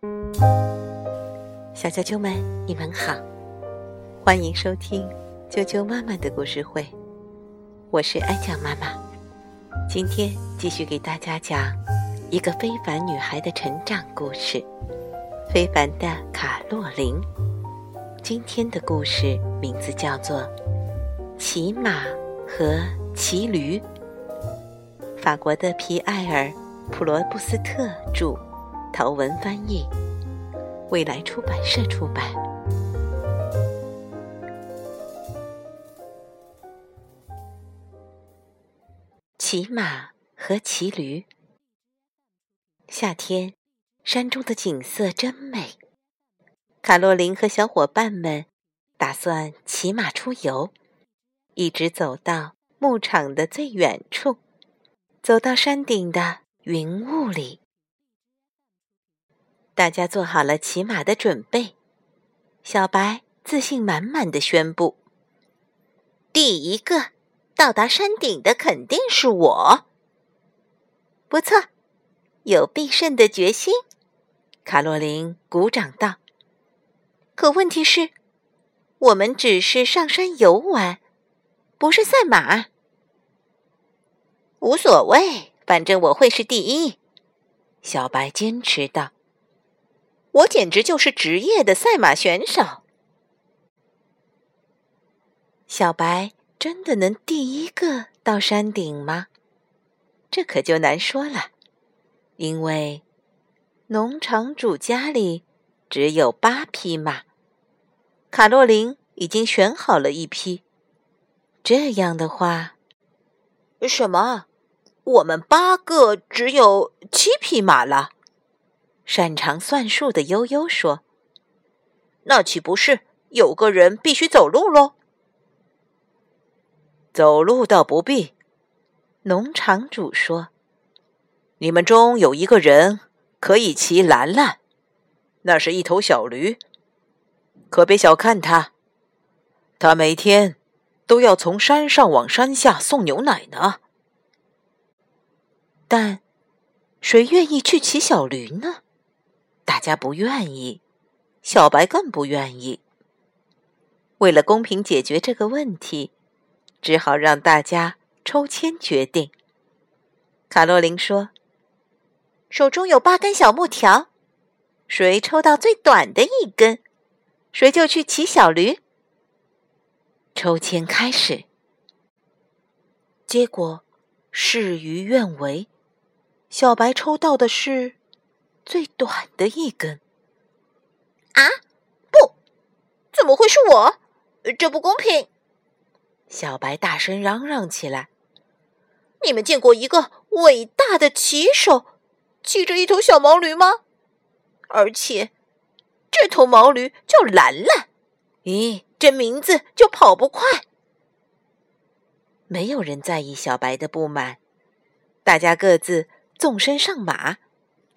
小啾啾们，你们好，欢迎收听啾啾妈妈的故事会，我是安酱妈妈。今天继续给大家讲一个非凡女孩的成长故事——非凡的卡洛琳。今天的故事名字叫做《骑马和骑驴》，法国的皮埃尔·普罗布斯特著，陶文翻译。未来出版社出版。骑马和骑驴。夏天，山中的景色真美。卡洛琳和小伙伴们打算骑马出游，一直走到牧场的最远处，走到山顶的云雾里。大家做好了骑马的准备，小白自信满满的宣布：“第一个到达山顶的肯定是我。”不错，有必胜的决心。卡洛琳鼓掌道：“可问题是，我们只是上山游玩，不是赛马。”无所谓，反正我会是第一。小白坚持道。我简直就是职业的赛马选手。小白真的能第一个到山顶吗？这可就难说了，因为农场主家里只有八匹马，卡洛琳已经选好了一匹。这样的话，什么？我们八个只有七匹马了。擅长算术的悠悠说：“那岂不是有个人必须走路喽？”走路倒不必，农场主说：“你们中有一个人可以骑兰兰，那是一头小驴，可别小看它，它每天都要从山上往山下送牛奶呢。但谁愿意去骑小驴呢？”大家不愿意，小白更不愿意。为了公平解决这个问题，只好让大家抽签决定。卡洛琳说：“手中有八根小木条，谁抽到最短的一根，谁就去骑小驴。”抽签开始，结果事与愿违，小白抽到的是。最短的一根。啊！不，怎么会是我？这不公平！小白大声嚷嚷起来：“你们见过一个伟大的骑手骑着一头小毛驴吗？而且，这头毛驴叫兰兰。咦，这名字就跑不快。”没有人在意小白的不满，大家各自纵身上马。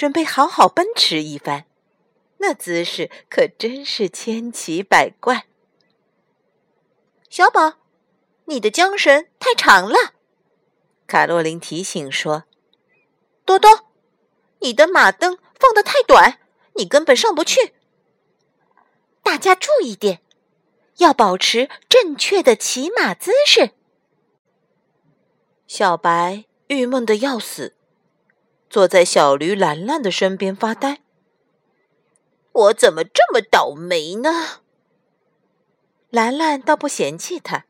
准备好好奔驰一番，那姿势可真是千奇百怪。小宝，你的缰绳太长了，卡洛琳提醒说：“多多，你的马灯放的太短，你根本上不去。”大家注意点，要保持正确的骑马姿势。小白郁闷的要死。坐在小驴兰兰的身边发呆。我怎么这么倒霉呢？兰兰倒不嫌弃他，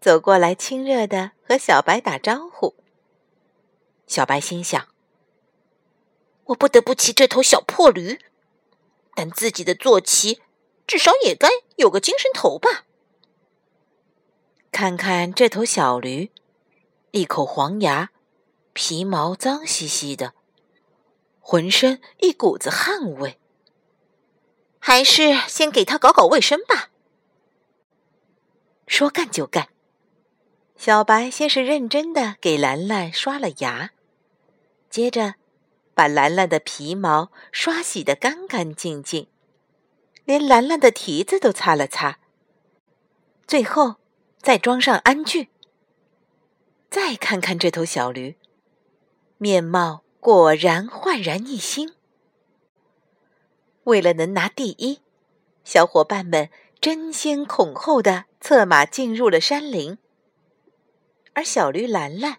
走过来亲热的和小白打招呼。小白心想：我不得不骑这头小破驴，但自己的坐骑至少也该有个精神头吧。看看这头小驴，一口黄牙，皮毛脏兮兮的。浑身一股子汗味，还是先给他搞搞卫生吧。说干就干，小白先是认真的给兰兰刷了牙，接着把兰兰的皮毛刷洗的干干净净，连兰兰的蹄子都擦了擦，最后再装上鞍具。再看看这头小驴，面貌。果然焕然一新。为了能拿第一，小伙伴们争先恐后的策马进入了山林。而小驴兰兰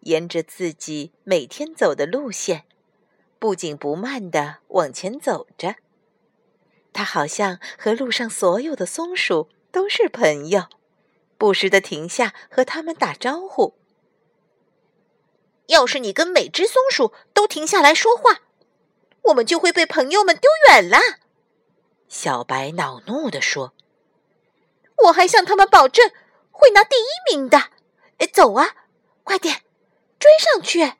沿着自己每天走的路线，不紧不慢的往前走着。它好像和路上所有的松鼠都是朋友，不时的停下和它们打招呼。要是你跟每只松鼠都停下来说话，我们就会被朋友们丢远了。小白恼怒地说：“我还向他们保证会拿第一名的。哎，走啊，快点，追上去！”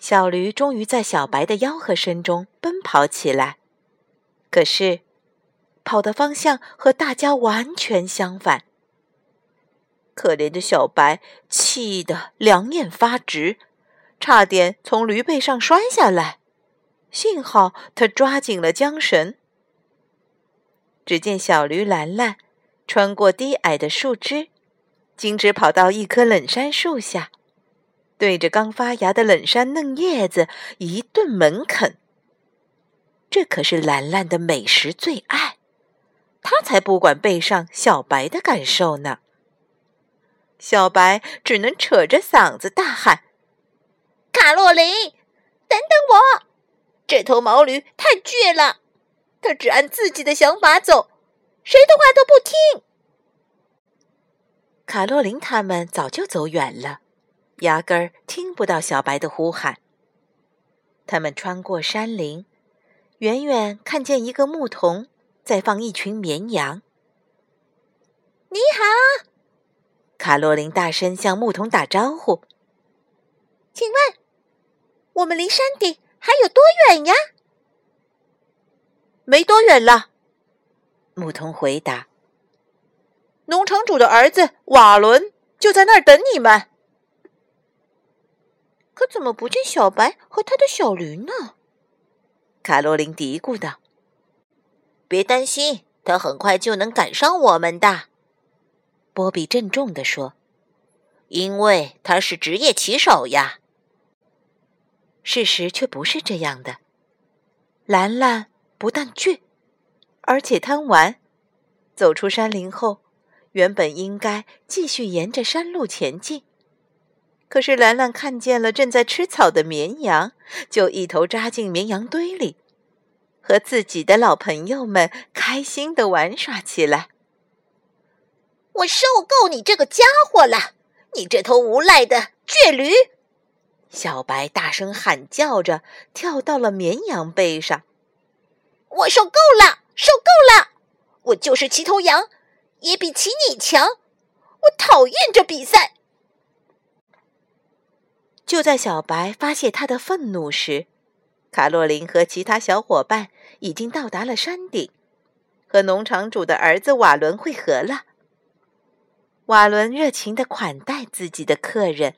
小驴终于在小白的吆喝声中奔跑起来，可是跑的方向和大家完全相反。可怜的小白气得两眼发直，差点从驴背上摔下来。幸好他抓紧了缰绳。只见小驴兰兰穿过低矮的树枝，径直跑到一棵冷杉树下，对着刚发芽的冷杉嫩叶子一顿猛啃。这可是兰兰的美食最爱，他才不管背上小白的感受呢。小白只能扯着嗓子大喊：“卡洛琳，等等我！这头毛驴太倔了，它只按自己的想法走，谁的话都不听。”卡洛琳他们早就走远了，压根儿听不到小白的呼喊。他们穿过山林，远远看见一个牧童在放一群绵羊。你好。卡洛琳大声向牧童打招呼：“请问，我们离山顶还有多远呀？”“没多远了。”牧童回答。“农场主的儿子瓦伦就在那儿等你们。”“可怎么不见小白和他的小驴呢？”卡洛琳嘀咕道。“别担心，他很快就能赶上我们的。”波比郑重地说：“因为他是职业骑手呀。”事实却不是这样的。兰兰不但倔，而且贪玩。走出山林后，原本应该继续沿着山路前进，可是兰兰看见了正在吃草的绵羊，就一头扎进绵羊堆里，和自己的老朋友们开心的玩耍起来。我受够你这个家伙了！你这头无赖的倔驴！小白大声喊叫着，跳到了绵羊背上。我受够了，受够了！我就是骑头羊，也比骑你强。我讨厌这比赛。就在小白发泄他的愤怒时，卡洛琳和其他小伙伴已经到达了山顶，和农场主的儿子瓦伦会合了。瓦伦热情地款待自己的客人，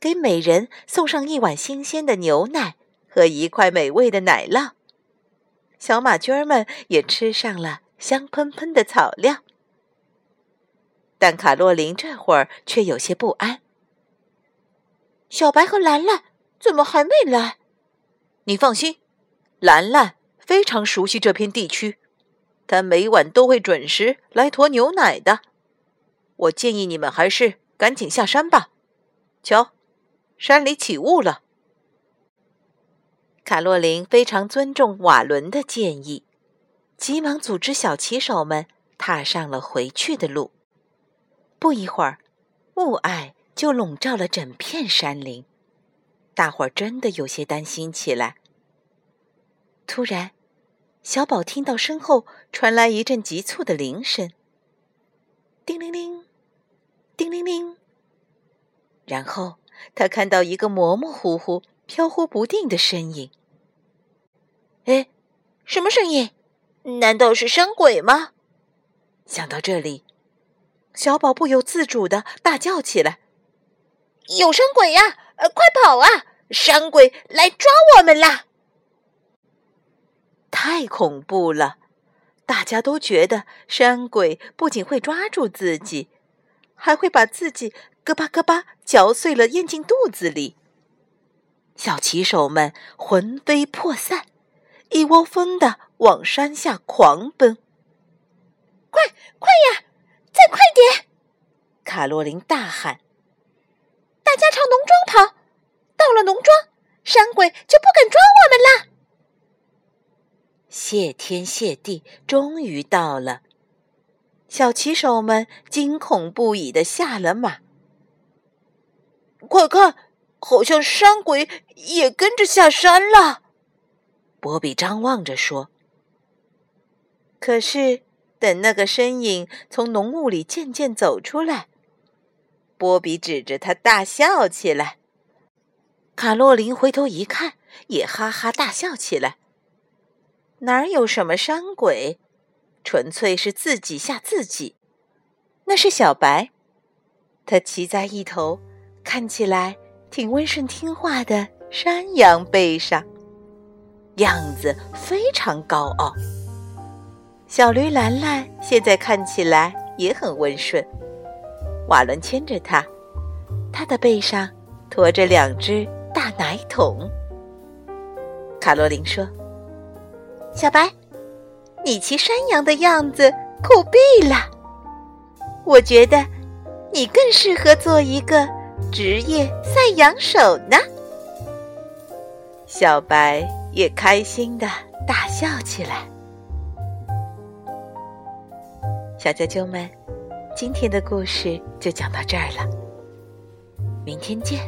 给每人送上一碗新鲜的牛奶和一块美味的奶酪。小马驹儿们也吃上了香喷喷的草料。但卡洛琳这会儿却有些不安：“小白和兰兰怎么还没来？”你放心，兰兰非常熟悉这片地区，她每晚都会准时来驮牛奶的。我建议你们还是赶紧下山吧。瞧，山里起雾了。卡洛琳非常尊重瓦伦的建议，急忙组织小骑手们踏上了回去的路。不一会儿，雾霭就笼罩了整片山林，大伙儿真的有些担心起来。突然，小宝听到身后传来一阵急促的铃声，叮铃铃。叮，然后他看到一个模模糊糊、飘忽不定的身影。哎，什么声音？难道是山鬼吗？想到这里，小宝不由自主的大叫起来：“有山鬼呀！呃，快跑啊！山鬼来抓我们啦！”太恐怖了！大家都觉得山鬼不仅会抓住自己。还会把自己咯巴咯巴嚼碎了咽进肚子里。小骑手们魂飞魄散，一窝蜂的往山下狂奔。快快呀，再快点！卡洛琳大喊：“大家朝农庄跑！到了农庄，山鬼就不敢抓我们了。”谢天谢地，终于到了！小骑手们惊恐不已的下了马。快看，好像山鬼也跟着下山了！波比张望着说。可是，等那个身影从浓雾里渐渐走出来，波比指着他大笑起来。卡洛琳回头一看，也哈哈大笑起来。哪有什么山鬼，纯粹是自己吓自己。那是小白，它骑在一头看起来挺温顺听话的山羊背上，样子非常高傲。小驴兰兰现在看起来也很温顺，瓦伦牵着它，它的背上驮着两只大奶桶。卡罗琳说。小白，你骑山羊的样子酷毙了！我觉得你更适合做一个职业赛羊手呢。小白也开心的大笑起来。小啾啾们，今天的故事就讲到这儿了，明天见。